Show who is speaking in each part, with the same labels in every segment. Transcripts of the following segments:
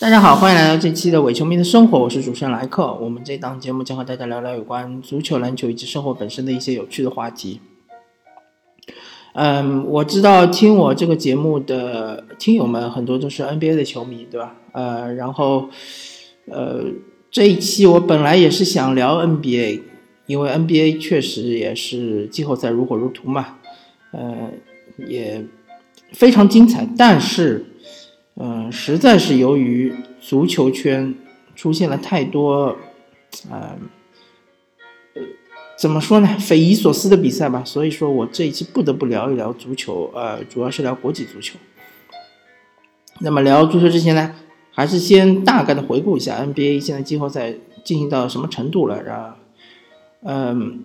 Speaker 1: 大家好，欢迎来到这期的伪球迷的生活，我是主持人莱克。我们这档节目将和大家聊聊有关足球、篮球以及生活本身的一些有趣的话题。嗯，我知道听我这个节目的听友们很多都是 NBA 的球迷，对吧？呃，然后呃，这一期我本来也是想聊 NBA，因为 NBA 确实也是季后赛如火如荼嘛，呃，也非常精彩，但是。嗯，实在是由于足球圈出现了太多，呃，怎么说呢，匪夷所思的比赛吧。所以说我这一期不得不聊一聊足球，呃，主要是聊国际足球。那么聊足球之前呢，还是先大概的回顾一下 NBA 现在季后赛进行到什么程度了，然后，嗯，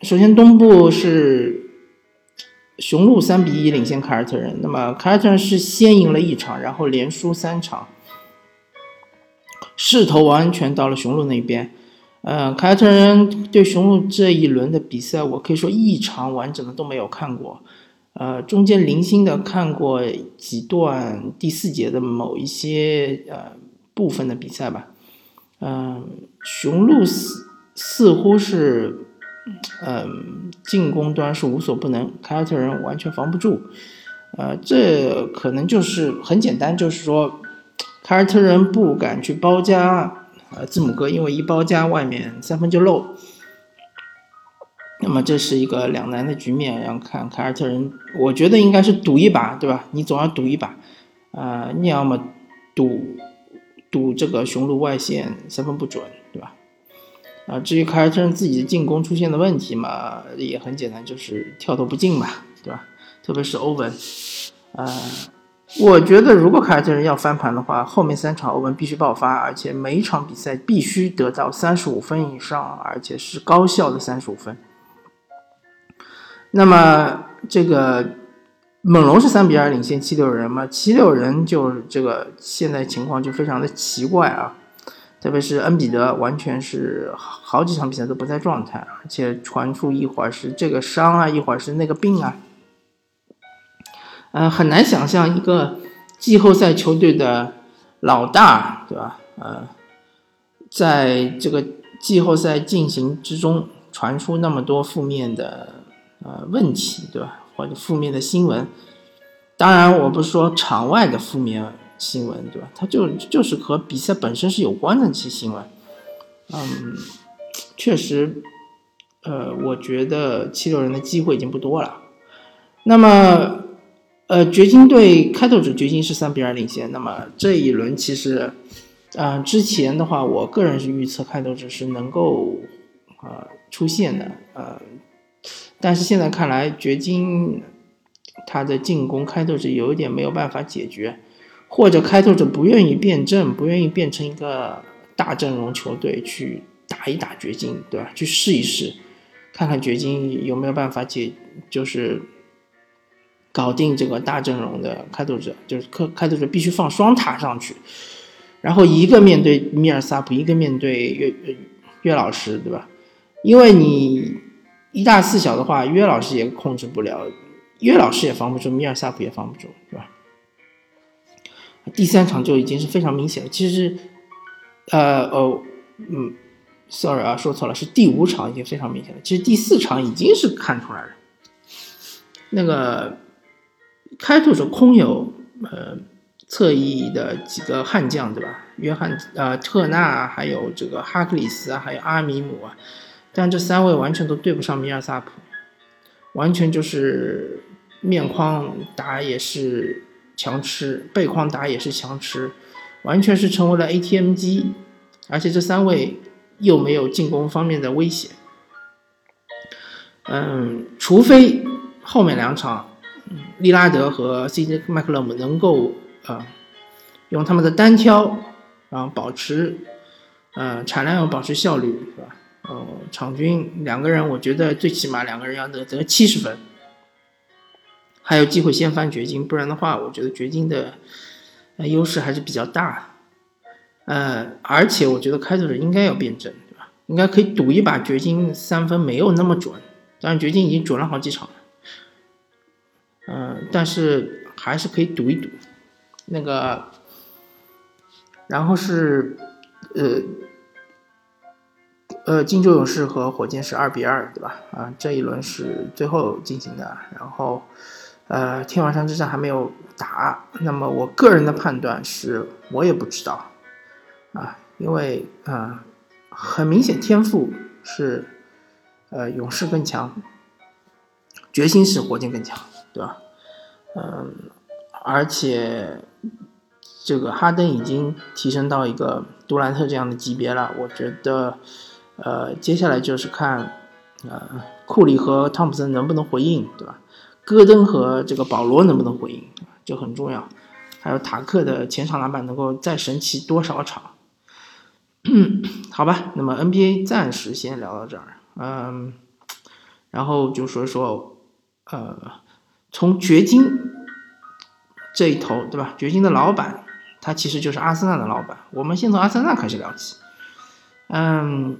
Speaker 1: 首先东部是。雄鹿三比一领先凯尔特人，那么凯尔特人是先赢了一场，然后连输三场，势头完全到了雄鹿那边。呃，凯尔特人对雄鹿这一轮的比赛，我可以说一场完整的都没有看过，呃，中间零星的看过几段第四节的某一些呃部分的比赛吧。嗯，雄鹿似似乎是。嗯，进攻端是无所不能，凯尔特人完全防不住。呃，这可能就是很简单，就是说凯尔特人不敢去包夹呃字母哥，因为一包夹外面三分就漏。那么这是一个两难的局面，要看凯尔特人，我觉得应该是赌一把，对吧？你总要赌一把，啊，你要么赌赌这个雄鹿外线三分不准，啊，至于凯尔特人自己的进攻出现的问题嘛，也很简单，就是跳投不进嘛，对吧？特别是欧文，呃，我觉得如果凯尔特人要翻盘的话，后面三场欧文必须爆发，而且每一场比赛必须得到三十五分以上，而且是高效的三十五分。那么这个猛龙是三比二领先七六人嘛？七六人就这个现在情况就非常的奇怪啊。特别是恩比德，完全是好几场比赛都不在状态，而且传出一会儿是这个伤啊，一会儿是那个病啊，呃，很难想象一个季后赛球队的老大，对吧？呃，在这个季后赛进行之中传出那么多负面的呃问题，对吧？或者负面的新闻，当然我不是说场外的负面。新闻对吧？它就就是和比赛本身是有关的这些新闻，嗯，确实，呃，我觉得七六人的机会已经不多了。那么，呃，掘金队开拓者掘金是三比二领先。那么这一轮其实，啊，之前的话，我个人是预测开拓者是能够啊出现的，呃，但是现在看来，掘金他的进攻开拓者有一点没有办法解决。或者开拓者不愿意变阵，不愿意变成一个大阵容球队去打一打掘金，对吧？去试一试，看看掘金有没有办法解，就是搞定这个大阵容的开拓者。就是开开拓者必须放双塔上去，然后一个面对米尔萨普，一个面对约约老师，对吧？因为你一大四小的话，约老师也控制不了，约老师也防不住，米尔萨普也防不住，对吧？第三场就已经是非常明显了。其实，呃哦，嗯，sorry 啊，说错了，是第五场已经非常明显了。其实第四场已经是看出来了，那个开拓者空有呃侧翼的几个悍将，对吧？约翰呃特纳，还有这个哈克里斯啊，还有阿米姆啊，但这三位完全都对不上米尔萨普，完全就是面框打也是。强吃背筐打也是强吃，完全是成为了 ATM 机，而且这三位又没有进攻方面的威胁。嗯，除非后面两场，利拉德和 CJ 麦克勒姆能够啊用他们的单挑，然后保持呃产量要保持效率，是吧？哦，场均两个人，我觉得最起码两个人要得得七十分。还有机会先翻掘金，不然的话，我觉得掘金的呃优势还是比较大。呃，而且我觉得开拓者应该要变阵，对吧？应该可以赌一把掘金三分没有那么准，当然掘金已经准了好几场了。嗯，但是还是可以赌一赌。那个然后是呃呃金州勇士和火箭是二比二，对吧？啊，这一轮是最后进行的，然后呃天王山之战还没有打，那么我个人的判断是我也不知道啊，因为啊很明显天赋是呃勇士更强，决心是火箭更强，对吧？嗯，而且这个哈登已经提升到一个杜兰特这样的级别了。我觉得，呃，接下来就是看，呃，库里和汤普森能不能回应，对吧？戈登和这个保罗能不能回应，就很重要。还有塔克的前场篮板能够再神奇多少场？好吧，那么 NBA 暂时先聊到这儿，嗯，然后就说说，呃。从掘金这一头，对吧？掘金的老板，他其实就是阿森纳的老板。我们先从阿森纳开始聊起。嗯，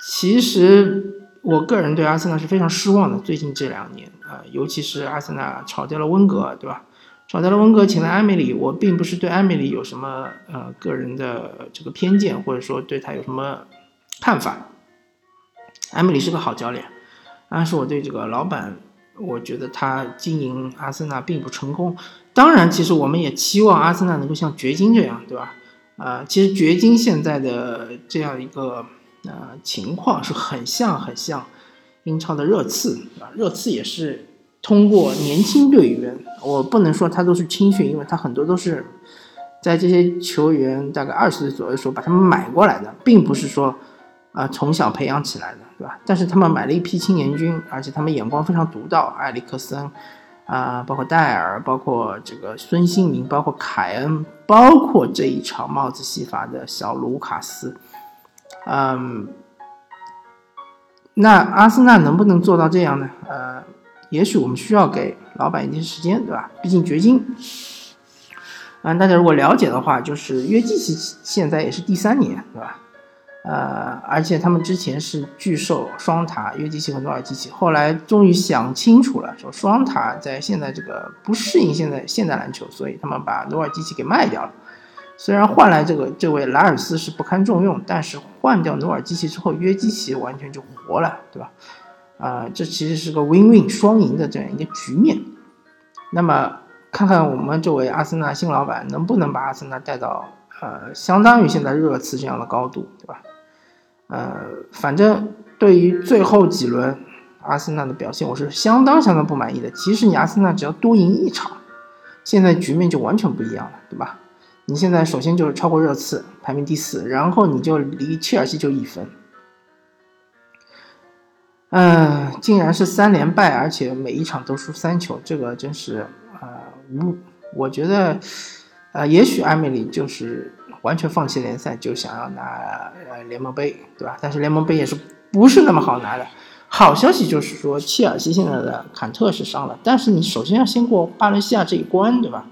Speaker 1: 其实我个人对阿森纳是非常失望的。最近这两年啊，尤其是阿森纳炒掉了温格，对吧？炒掉了温格，请了埃米里。我并不是对埃米里有什么呃个人的这个偏见，或者说对他有什么看法。埃米里是个好教练，但是我对这个老板。我觉得他经营阿森纳并不成功。当然，其实我们也期望阿森纳能够像掘金这样，对吧？啊，其实掘金现在的这样一个呃情况是很像很像英超的热刺，啊，热刺也是通过年轻队员，我不能说他都是青训，因为他很多都是在这些球员大概二十岁左右的时候把他们买过来的，并不是说啊从小培养起来的。对吧？但是他们买了一批青年军，而且他们眼光非常独到，埃里克森，啊，包括戴尔，包括这个孙兴民，包括凯恩，包括这一场帽子戏法的小卢卡斯，嗯，那阿森纳能不能做到这样呢？呃，也许我们需要给老板一些时间，对吧？毕竟掘金，嗯，大家如果了解的话，就是约基奇现在也是第三年，对吧？呃，而且他们之前是巨兽双塔约基奇和努尔基奇，后来终于想清楚了，说双塔在现在这个不适应现在现代篮球，所以他们把努尔基奇给卖掉了。虽然换来这个这位莱尔斯是不堪重用，但是换掉努尔基奇之后，约基奇完全就活了，对吧？啊，这其实是个 win-win 双赢的这样一个局面。那么看看我们这位阿森纳新老板能不能把阿森纳带到呃相当于现在热刺这样的高度，对吧？呃，反正对于最后几轮阿森纳的表现，我是相当相当不满意的。其实你阿森纳只要多赢一场，现在局面就完全不一样了，对吧？你现在首先就是超过热刺，排名第四，然后你就离切尔西就一分。嗯，竟然是三连败，而且每一场都输三球，这个真是啊，无，我觉得，呃，也许艾梅里就是。完全放弃联赛就想要拿联盟杯，对吧？但是联盟杯也是不是那么好拿的。好消息就是说，切尔西现在的坎特是伤了，但是你首先要先过巴伦西亚这一关，对吧？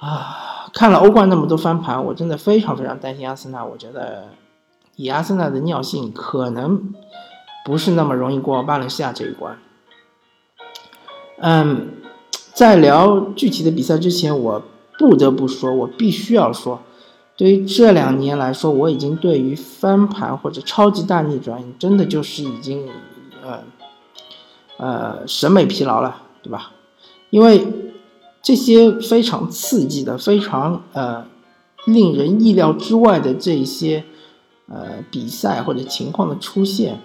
Speaker 1: 啊，看了欧冠那么多翻盘，我真的非常非常担心阿森纳。我觉得以阿森纳的尿性，可能不是那么容易过巴伦西亚这一关。嗯，在聊具体的比赛之前，我。不得不说，我必须要说，对于这两年来说，我已经对于翻盘或者超级大逆转，真的就是已经，呃，呃，审美疲劳了，对吧？因为这些非常刺激的、非常呃令人意料之外的这些呃比赛或者情况的出现，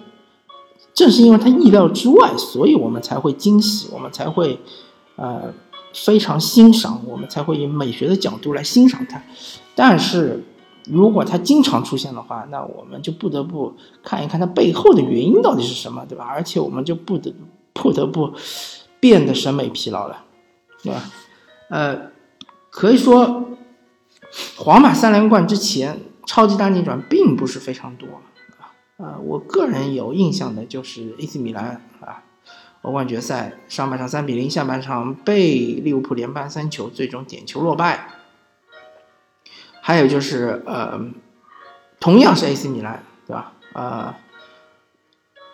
Speaker 1: 正是因为它意料之外，所以我们才会惊喜，我们才会呃。非常欣赏，我们才会以美学的角度来欣赏它。但是，如果它经常出现的话，那我们就不得不看一看它背后的原因到底是什么，对吧？而且，我们就不得不得不变得审美疲劳了，对吧？呃，可以说，皇马三连冠之前，超级大逆转并不是非常多啊。呃，我个人有印象的就是 AC 米兰啊。欧冠决赛上半场三比零，下半场被利物浦连扳三球，最终点球落败。还有就是，呃，同样是 AC 米兰，对吧？呃，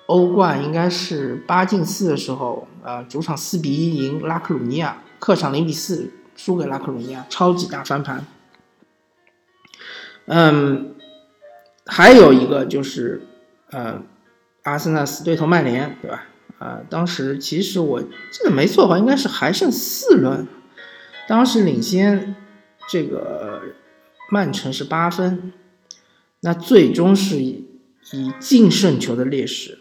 Speaker 1: 欧冠应该是八进四的时候，呃，主场四比一赢拉克鲁尼亚，客场零比四输给拉克鲁尼亚，超级大翻盘。嗯，还有一个就是，呃，阿森纳死对头曼联，对吧？啊，当时其实我记得没错吧，应该是还剩四轮，当时领先这个曼城是八分，那最终是以以净胜球的劣势，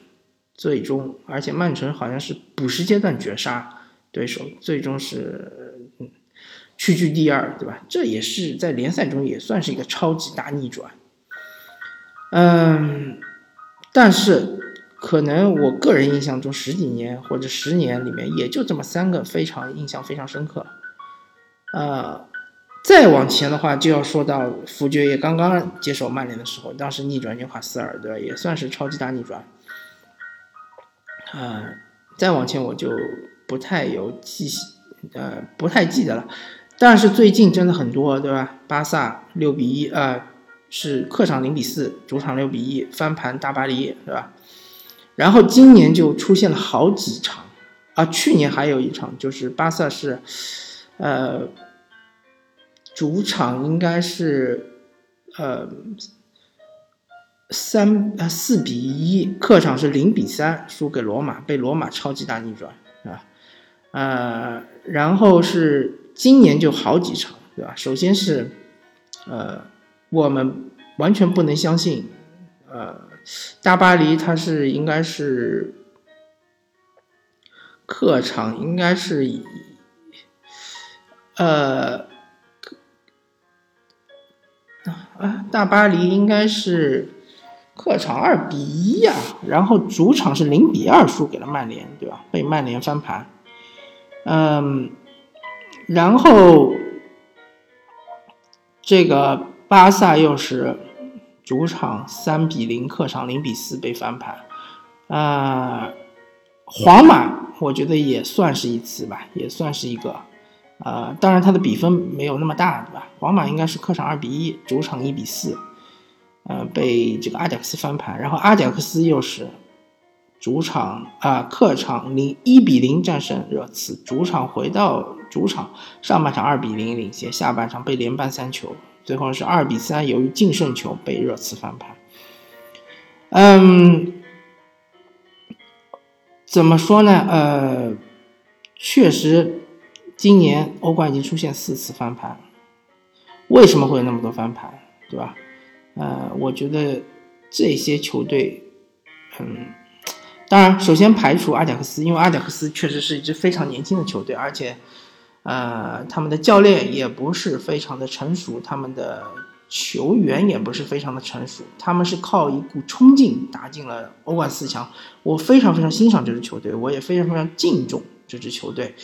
Speaker 1: 最终，而且曼城好像是补时阶段绝杀对手，最终是嗯屈居第二，对吧？这也是在联赛中也算是一个超级大逆转。嗯，但是。可能我个人印象中十几年或者十年里面也就这么三个非常印象非常深刻，呃，再往前的话就要说到福爵爷刚刚接手曼联的时候，当时逆转纽卡斯尔，对吧？也算是超级大逆转。啊，再往前我就不太有记，呃，不太记得了。但是最近真的很多，对吧？巴萨六比一，呃，是客场零比四，主场六比一翻盘大巴黎，对吧？然后今年就出现了好几场，啊，去年还有一场，就是巴萨是，呃，主场应该是，呃，三呃四比一，客场是零比三输给罗马，被罗马超级大逆转，呃，然后是今年就好几场，对吧？首先是，呃，我们完全不能相信，呃。大巴黎，它是应该是客场，应该是以呃啊，大巴黎应该是客场二比一呀，然后主场是零比二输给了曼联，对吧？被曼联翻盘，嗯，然后这个巴萨又是。主场三比零，客场零比四被翻盘，啊，皇马我觉得也算是一次吧，也算是一个，呃，当然它的比分没有那么大，对吧？皇马应该是客场二比一，主场一比四，呃，被这个阿贾克斯翻盘，然后阿贾克斯又是主场啊，客场零一比零战胜热刺，主场回到主场，上半场二比零领先，下半场被连扳三球。最后是二比三，由于净胜球被热刺翻盘。嗯，怎么说呢？呃，确实，今年欧冠已经出现四次翻盘。为什么会有那么多翻盘？对吧？呃，我觉得这些球队，嗯，当然，首先排除阿贾克斯，因为阿贾克斯确实是一支非常年轻的球队，而且。呃，他们的教练也不是非常的成熟，他们的球员也不是非常的成熟，他们是靠一股冲劲打进了欧冠四强。我非常非常欣赏这支球队，我也非常非常敬重这支球队。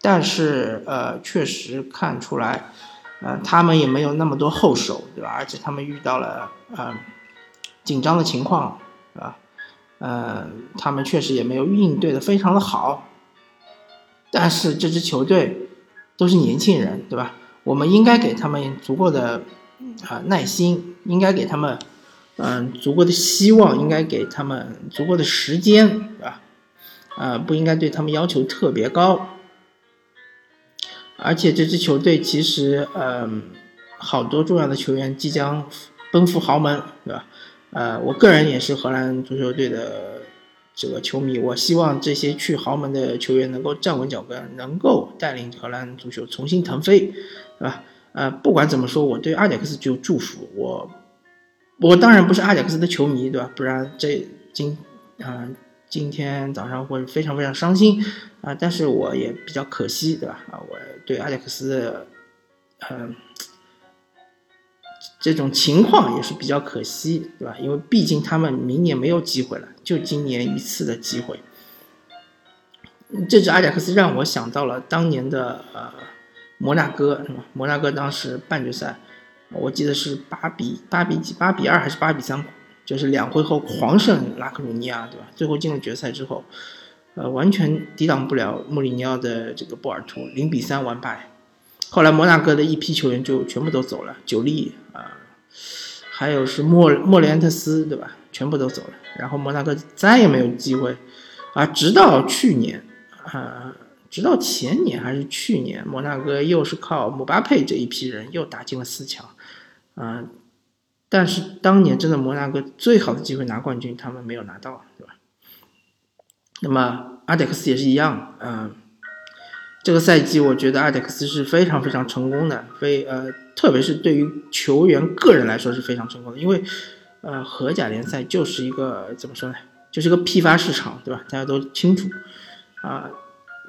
Speaker 1: 但是，呃，确实看出来，呃，他们也没有那么多后手，对吧？而且他们遇到了呃紧张的情况，是吧？呃，他们确实也没有应对的非常的好。但是这支球队。都是年轻人，对吧？我们应该给他们足够的啊耐心，应该给他们嗯足够的希望，应该给他们足够的时间，对吧？啊，不应该对他们要求特别高。而且这支球队其实嗯好多重要的球员即将奔赴豪门，对吧？呃，我个人也是荷兰足球队的。这个球迷，我希望这些去豪门的球员能够站稳脚跟，能够带领荷兰足球重新腾飞，对吧？呃，不管怎么说，我对阿贾克斯就祝福我。我当然不是阿贾克斯的球迷，对吧？不然这今啊今天早上会非常非常伤心啊。但是我也比较可惜，对吧？啊，我对阿贾克斯，嗯。这种情况也是比较可惜，对吧？因为毕竟他们明年没有机会了，就今年一次的机会。这支阿贾克斯让我想到了当年的呃摩纳哥，是吧？摩纳哥当时半决赛，我记得是八比八比几，八比二还是八比三，就是两回合狂胜拉克鲁尼亚，对吧？最后进了决赛之后，呃，完全抵挡不了穆里尼奥的这个波尔图，零比三完败。后来摩纳哥的一批球员就全部都走了，久利啊，还有是莫莫里安特斯，对吧？全部都走了，然后摩纳哥再也没有机会，啊，直到去年，啊，直到前年还是去年，摩纳哥又是靠姆巴佩这一批人又打进了四强，啊，但是当年真的摩纳哥最好的机会拿冠军，他们没有拿到，对吧？那么阿迪克斯也是一样，嗯，这个赛季我觉得阿迪克斯是非常非常成功的，非呃，特别是对于球员个人来说是非常成功的，因为呃，荷甲联赛就是一个怎么说呢，就是一个批发市场，对吧？大家都清楚啊。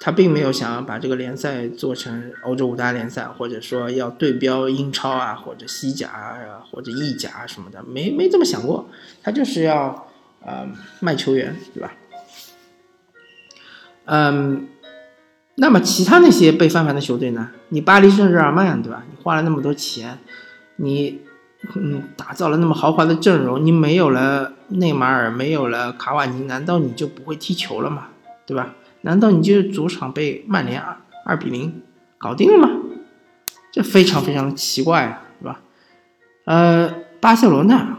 Speaker 1: 他并没有想要把这个联赛做成欧洲五大联赛，或者说要对标英超啊，或者西甲啊，或者意甲什么的，没没这么想过。他就是要呃卖球员，对吧？嗯，那么其他那些被翻盘的球队呢？你巴黎圣日耳曼，对吧？你花了那么多钱，你嗯打造了那么豪华的阵容，你没有了内马尔，没有了卡瓦尼，难道你就不会踢球了吗？对吧？难道你就是主场被曼联二二比零搞定了吗？这非常非常的奇怪，是吧？呃，巴塞罗那，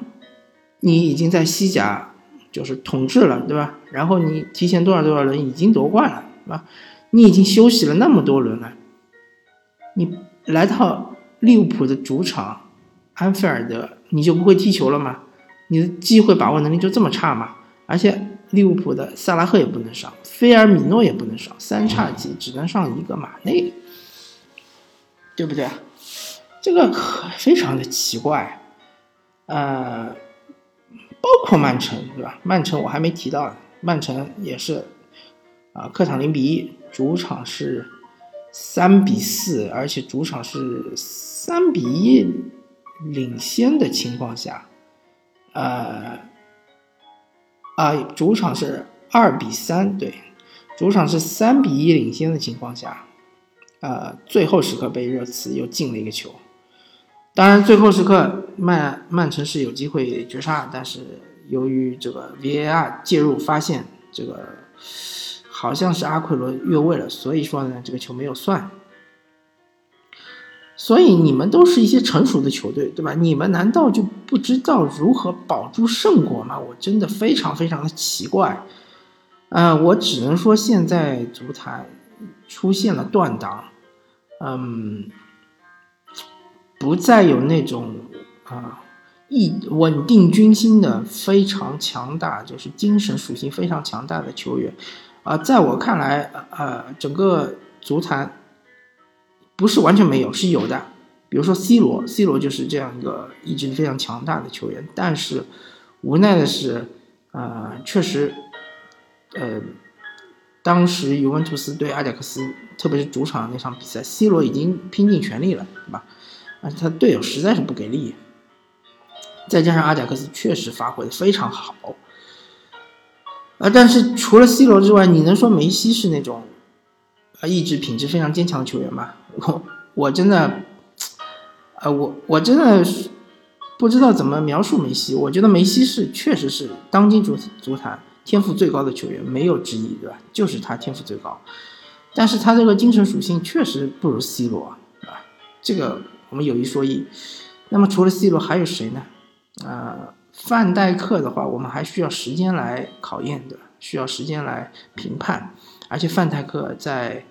Speaker 1: 你已经在西甲就是统治了，对吧？然后你提前多少多少轮已经夺冠了，是吧？你已经休息了那么多轮了，你来到利物浦的主场安菲尔德，你就不会踢球了吗？你的机会把握能力就这么差吗？而且。利物浦的萨拉赫也不能上，菲尔米诺也不能上，三叉戟只能上一个马内，对不对？这个非常的奇怪，呃，包括曼城，对吧？曼城我还没提到，曼城也是啊，客场零比一，主场是三比四，而且主场是三比一领先的情况下，呃。啊，主场是二比三，对，主场是三比一领先的情况下，呃，最后时刻被热刺又进了一个球。当然，最后时刻曼曼城是有机会绝杀，但是由于这个 VAR 介入，发现这个好像是阿奎罗越位了，所以说呢，这个球没有算。所以你们都是一些成熟的球队，对吧？你们难道就不知道如何保住胜果吗？我真的非常非常的奇怪，呃，我只能说现在足坛出现了断档，嗯，不再有那种啊一稳定军心的非常强大，就是精神属性非常强大的球员，啊，在我看来，呃，整个足坛。不是完全没有，是有的。比如说 C 罗，C 罗就是这样一个意志非常强大的球员。但是无奈的是，呃，确实，呃，当时尤文图斯对阿贾克斯，特别是主场那场比赛，C 罗已经拼尽全力了，对吧？而且他队友实在是不给力，再加上阿贾克斯确实发挥的非常好。啊，但是除了 C 罗之外，你能说梅西是那种啊意志品质非常坚强的球员吗？我我真的，呃，我我真的不知道怎么描述梅西。我觉得梅西是确实是当今足足坛天赋最高的球员，没有之一，对吧？就是他天赋最高，但是他这个精神属性确实不如 C 罗，啊，这个我们有一说一。那么除了 C 罗还有谁呢？呃，范戴克的话，我们还需要时间来考验的，需要时间来评判。而且范戴克在。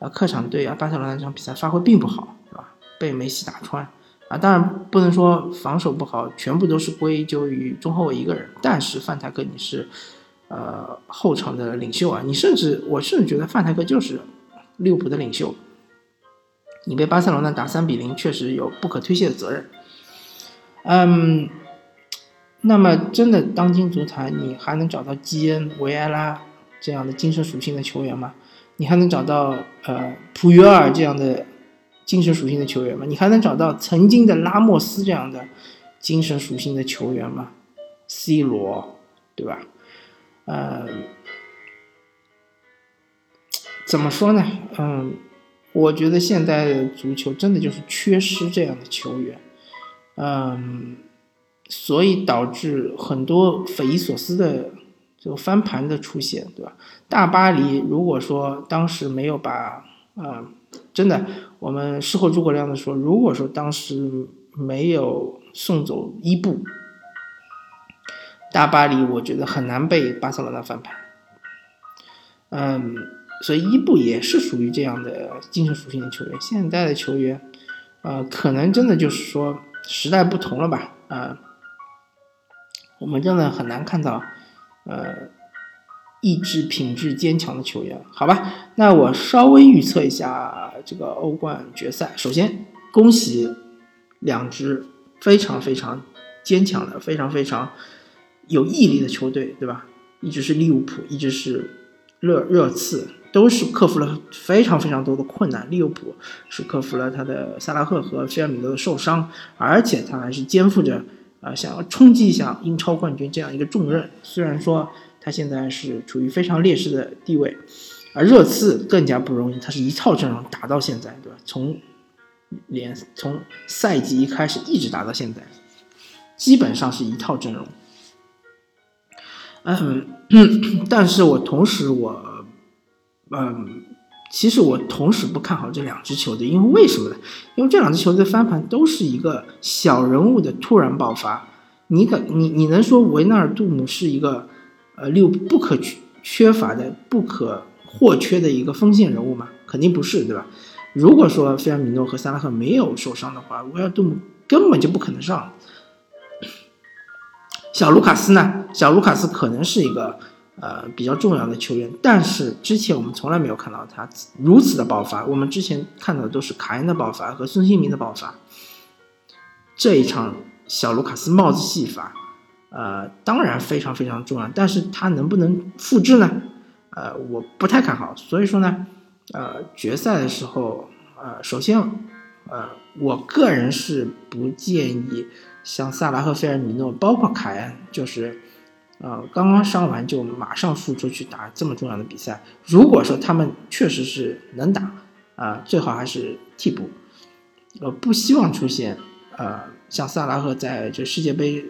Speaker 1: 啊，客场对啊巴塞罗那这场比赛发挥并不好，是吧？被梅西打穿啊，当然不能说防守不好，全部都是归咎于中后卫一个人。但是范泰克你是，呃，后场的领袖啊，你甚至我甚至觉得范泰克就是利物浦的领袖。你被巴塞罗那打三比零，确实有不可推卸的责任。嗯，那么真的当今足坛，你还能找到基恩、维埃拉这样的精神属性的球员吗？你还能找到呃普约尔这样的精神属性的球员吗？你还能找到曾经的拉莫斯这样的精神属性的球员吗？C 罗，对吧？呃，怎么说呢？嗯，我觉得现在的足球真的就是缺失这样的球员，嗯，所以导致很多匪夷所思的。这个翻盘的出现，对吧？大巴黎如果说当时没有把，呃，真的，我们事后诸葛亮的说，如果说当时没有送走伊布，大巴黎我觉得很难被巴塞罗那翻盘。嗯，所以伊布也是属于这样的精神属性的球员。现在的球员，呃，可能真的就是说时代不同了吧？呃，我们真的很难看到，呃，意志品质坚强的球员，好吧？那我稍微预测一下这个欧冠决赛。首先，恭喜两支非常非常坚强的、非常非常有毅力的球队，对吧？一直是利物浦，一直是热热刺。都是克服了非常非常多的困难。利物浦是克服了他的萨拉赫和菲尔米诺的受伤，而且他还是肩负着啊想要冲击一下英超冠军这样一个重任。虽然说他现在是处于非常劣势的地位，而热刺更加不容易，他是一套阵容打到现在，对吧？从连从赛季一开始一直打到现在，基本上是一套阵容。嗯，但是我同时我。嗯，其实我同时不看好这两支球队，因为为什么呢？因为这两支球队的翻盘都是一个小人物的突然爆发。你可你你能说维纳尔杜姆是一个呃六不可缺乏的、不可或缺的一个锋线人物吗？肯定不是，对吧？如果说菲尔米诺和萨拉赫没有受伤的话，维尔杜姆根本就不可能上。小卢卡斯呢？小卢卡斯可能是一个。呃，比较重要的球员，但是之前我们从来没有看到他如此的爆发。我们之前看到的都是卡恩的爆发和孙兴民的爆发。这一场小卢卡斯帽子戏法，呃，当然非常非常重要，但是他能不能复制呢？呃，我不太看好。所以说呢，呃，决赛的时候，呃，首先，呃，我个人是不建议像萨拉赫、菲尔米诺，包括凯恩，就是。呃，刚刚伤完就马上复出去打这么重要的比赛。如果说他们确实是能打，啊，最好还是替补。呃，不希望出现呃像萨拉赫在这世界杯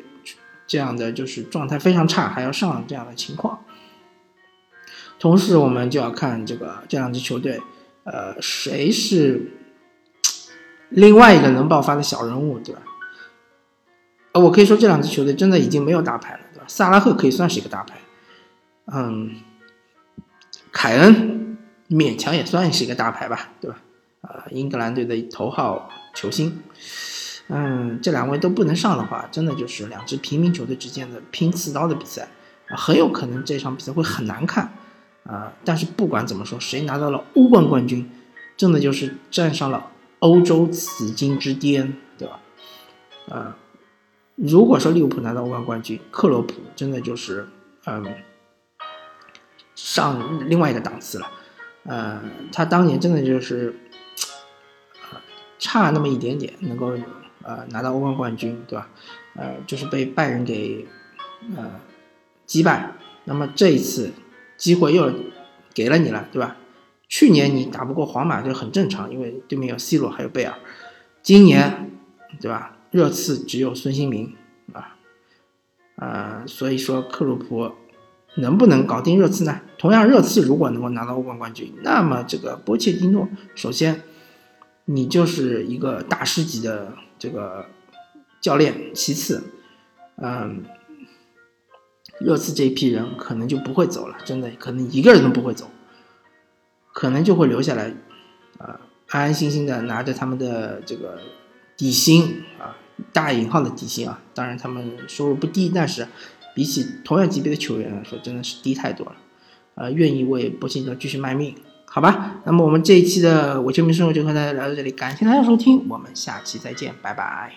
Speaker 1: 这样的就是状态非常差还要上这样的情况。同时，我们就要看这个这两支球队，呃，谁是另外一个能爆发的小人物，对吧？呃，我可以说这两支球队真的已经没有大牌了。萨拉赫可以算是一个大牌，嗯，凯恩勉强也算是一个大牌吧，对吧？啊，英格兰队的头号球星，嗯，这两位都不能上的话，真的就是两支平民球队之间的拼刺刀的比赛，很有可能这场比赛会很难看，啊，但是不管怎么说，谁拿到了欧冠冠军，真的就是站上了欧洲紫金之巅，对吧？啊。如果说利物浦拿到欧冠冠军，克洛普真的就是，嗯，上另外一个档次了。呃，他当年真的就是，差那么一点点能够呃拿到欧冠冠军，对吧？呃，就是被拜仁给呃击败。那么这一次机会又给了你了，对吧？去年你打不过皇马就很正常，因为对面有 C 罗还有贝尔。今年，对吧？热刺只有孙兴民啊，呃，所以说克鲁普能不能搞定热刺呢？同样，热刺如果能够拿到欧冠冠军，那么这个波切蒂诺，首先你就是一个大师级的这个教练，其次，嗯，热刺这一批人可能就不会走了，真的可能一个人都不会走，可能就会留下来，啊，安安心心的拿着他们的这个底薪啊。大引号的底薪啊，当然他们收入不低，但是比起同样级别的球员来说，真的是低太多了。呃，愿意为波切蒂诺继续卖命，好吧？那么我们这一期的伪球迷生活就和大家聊到这里，感谢大家收听，我们下期再见，拜拜。